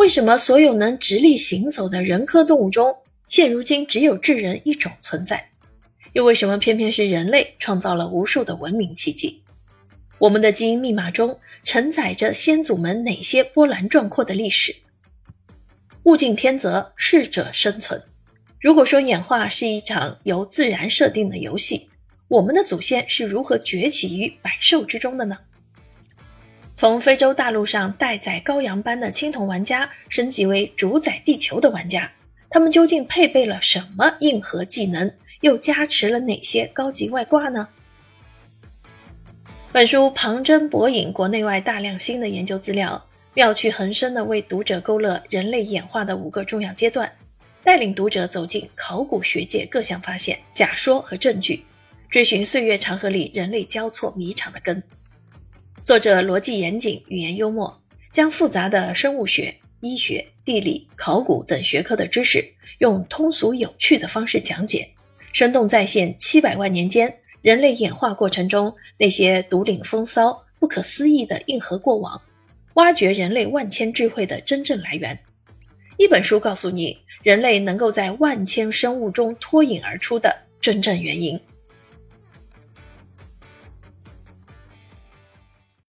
为什么所有能直立行走的人科动物中，现如今只有智人一种存在？又为什么偏偏是人类创造了无数的文明奇迹？我们的基因密码中承载着先祖们哪些波澜壮阔的历史？物竞天择，适者生存。如果说演化是一场由自然设定的游戏，我们的祖先是如何崛起于百兽之中的呢？从非洲大陆上待宰羔羊般的青铜玩家升级为主宰地球的玩家，他们究竟配备了什么硬核技能？又加持了哪些高级外挂呢？本书旁征博引国内外大量新的研究资料，妙趣横生的为读者勾勒人类演化的五个重要阶段，带领读者走进考古学界各项发现、假说和证据，追寻岁月长河里人类交错迷场的根。作者逻辑严谨，语言幽默，将复杂的生物学、医学、地理、考古等学科的知识，用通俗有趣的方式讲解。生动再现七百万年间人类演化过程中那些独领风骚、不可思议的硬核过往，挖掘人类万千智慧的真正来源。一本书告诉你人类能够在万千生物中脱颖而出的真正原因。